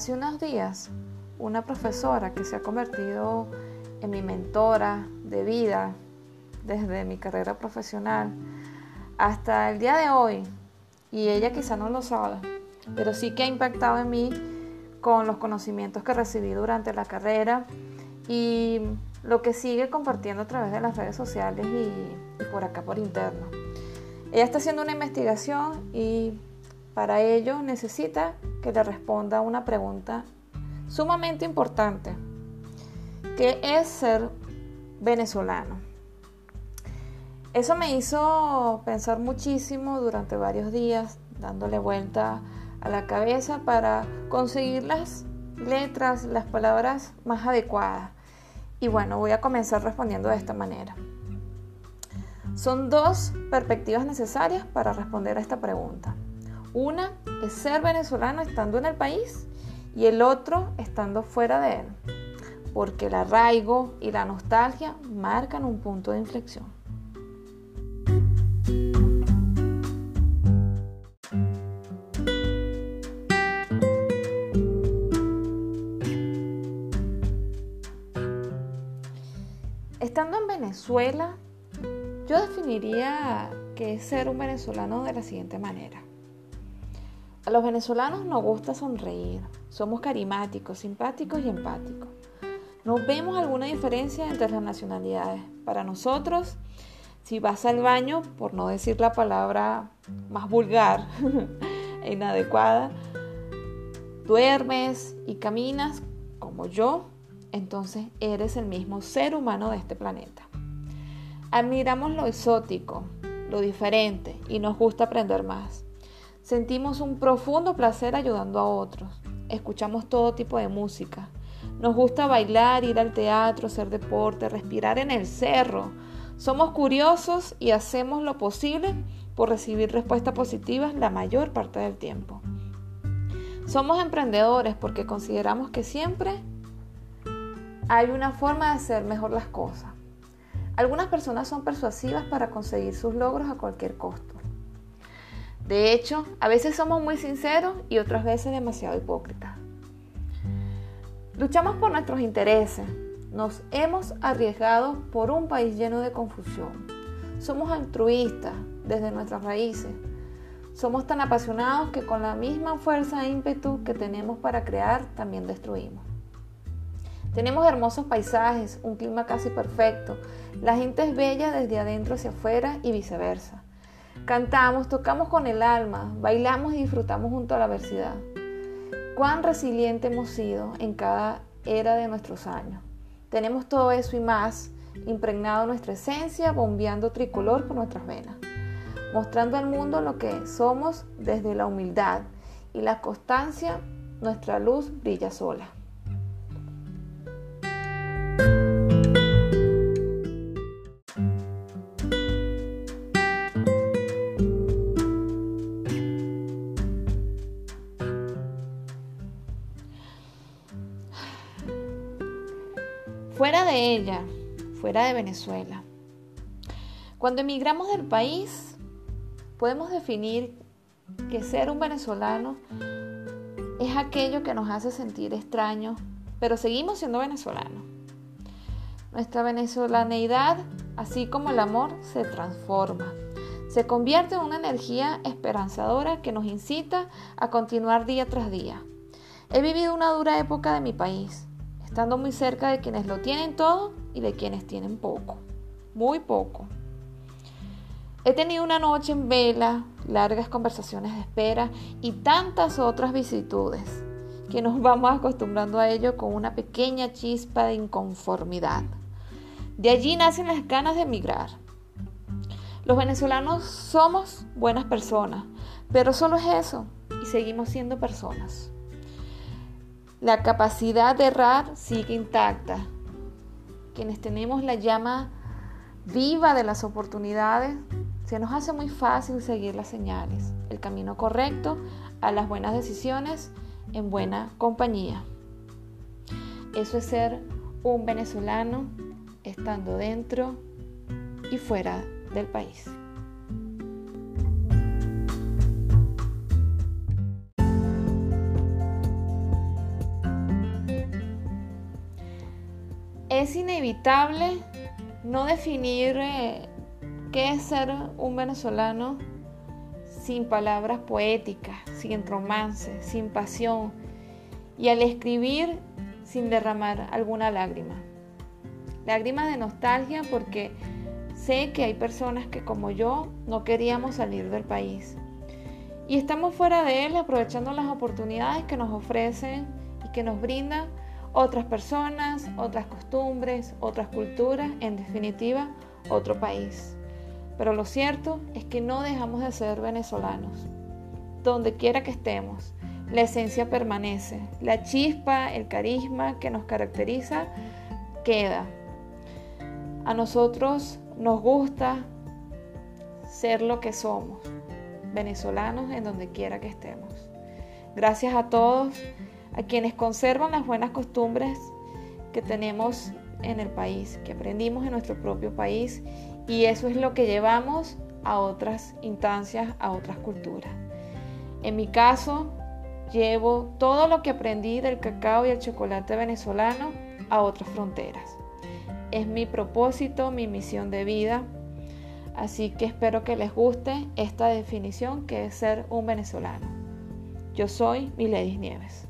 Hace unos días, una profesora que se ha convertido en mi mentora de vida desde mi carrera profesional hasta el día de hoy, y ella quizá no lo sabe, pero sí que ha impactado en mí con los conocimientos que recibí durante la carrera y lo que sigue compartiendo a través de las redes sociales y, por acá por interno. Ella está haciendo una investigación y para ello necesita que le responda una pregunta sumamente importante, que es ser venezolano. Eso me hizo pensar muchísimo durante varios días, dándole vuelta a la cabeza para conseguir las letras, las palabras más adecuadas. Y bueno, voy a comenzar respondiendo de esta manera. Son dos perspectivas necesarias para responder a esta pregunta. Una es ser venezolano estando en el país y el otro estando fuera de él, porque el arraigo y la nostalgia marcan un punto de inflexión. Estando en Venezuela, yo definiría que es ser un venezolano de la siguiente manera. A los venezolanos nos gusta sonreír, somos carismáticos, simpáticos y empáticos. No vemos alguna diferencia entre las nacionalidades. Para nosotros, si vas al baño, por no decir la palabra más vulgar e inadecuada, duermes y caminas como yo, entonces eres el mismo ser humano de este planeta. Admiramos lo exótico, lo diferente y nos gusta aprender más. Sentimos un profundo placer ayudando a otros. Escuchamos todo tipo de música. Nos gusta bailar, ir al teatro, hacer deporte, respirar en el cerro. Somos curiosos y hacemos lo posible por recibir respuestas positivas la mayor parte del tiempo. Somos emprendedores porque consideramos que siempre hay una forma de hacer mejor las cosas. Algunas personas son persuasivas para conseguir sus logros a cualquier costo. De hecho, a veces somos muy sinceros y otras veces demasiado hipócritas. Luchamos por nuestros intereses. Nos hemos arriesgado por un país lleno de confusión. Somos altruistas desde nuestras raíces. Somos tan apasionados que con la misma fuerza e ímpetu que tenemos para crear, también destruimos. Tenemos hermosos paisajes, un clima casi perfecto, la gente es bella desde adentro hacia afuera y viceversa. Cantamos, tocamos con el alma, bailamos y disfrutamos junto a la adversidad. Cuán resiliente hemos sido en cada era de nuestros años. Tenemos todo eso y más impregnado nuestra esencia, bombeando tricolor por nuestras venas, mostrando al mundo lo que somos desde la humildad y la constancia, nuestra luz brilla sola. De ella, fuera de Venezuela. Cuando emigramos del país, podemos definir que ser un venezolano es aquello que nos hace sentir extraños, pero seguimos siendo venezolanos. Nuestra venezolaneidad, así como el amor, se transforma. Se convierte en una energía esperanzadora que nos incita a continuar día tras día. He vivido una dura época de mi país estando muy cerca de quienes lo tienen todo y de quienes tienen poco, muy poco. He tenido una noche en vela, largas conversaciones de espera y tantas otras vicitudes que nos vamos acostumbrando a ello con una pequeña chispa de inconformidad. De allí nacen las ganas de emigrar. Los venezolanos somos buenas personas, pero solo es eso y seguimos siendo personas. La capacidad de errar sigue intacta. Quienes tenemos la llama viva de las oportunidades, se nos hace muy fácil seguir las señales, el camino correcto a las buenas decisiones en buena compañía. Eso es ser un venezolano estando dentro y fuera del país. Es inevitable no definir eh, qué es ser un venezolano sin palabras poéticas, sin romance, sin pasión y al escribir sin derramar alguna lágrima. Lágrimas de nostalgia porque sé que hay personas que como yo no queríamos salir del país y estamos fuera de él aprovechando las oportunidades que nos ofrecen y que nos brindan otras personas, otras costumbres, otras culturas, en definitiva, otro país. Pero lo cierto es que no dejamos de ser venezolanos. Donde quiera que estemos, la esencia permanece, la chispa, el carisma que nos caracteriza queda. A nosotros nos gusta ser lo que somos, venezolanos en donde quiera que estemos. Gracias a todos a quienes conservan las buenas costumbres que tenemos en el país, que aprendimos en nuestro propio país y eso es lo que llevamos a otras instancias, a otras culturas. En mi caso, llevo todo lo que aprendí del cacao y el chocolate venezolano a otras fronteras. Es mi propósito, mi misión de vida, así que espero que les guste esta definición que es ser un venezolano. Yo soy Miledis Nieves.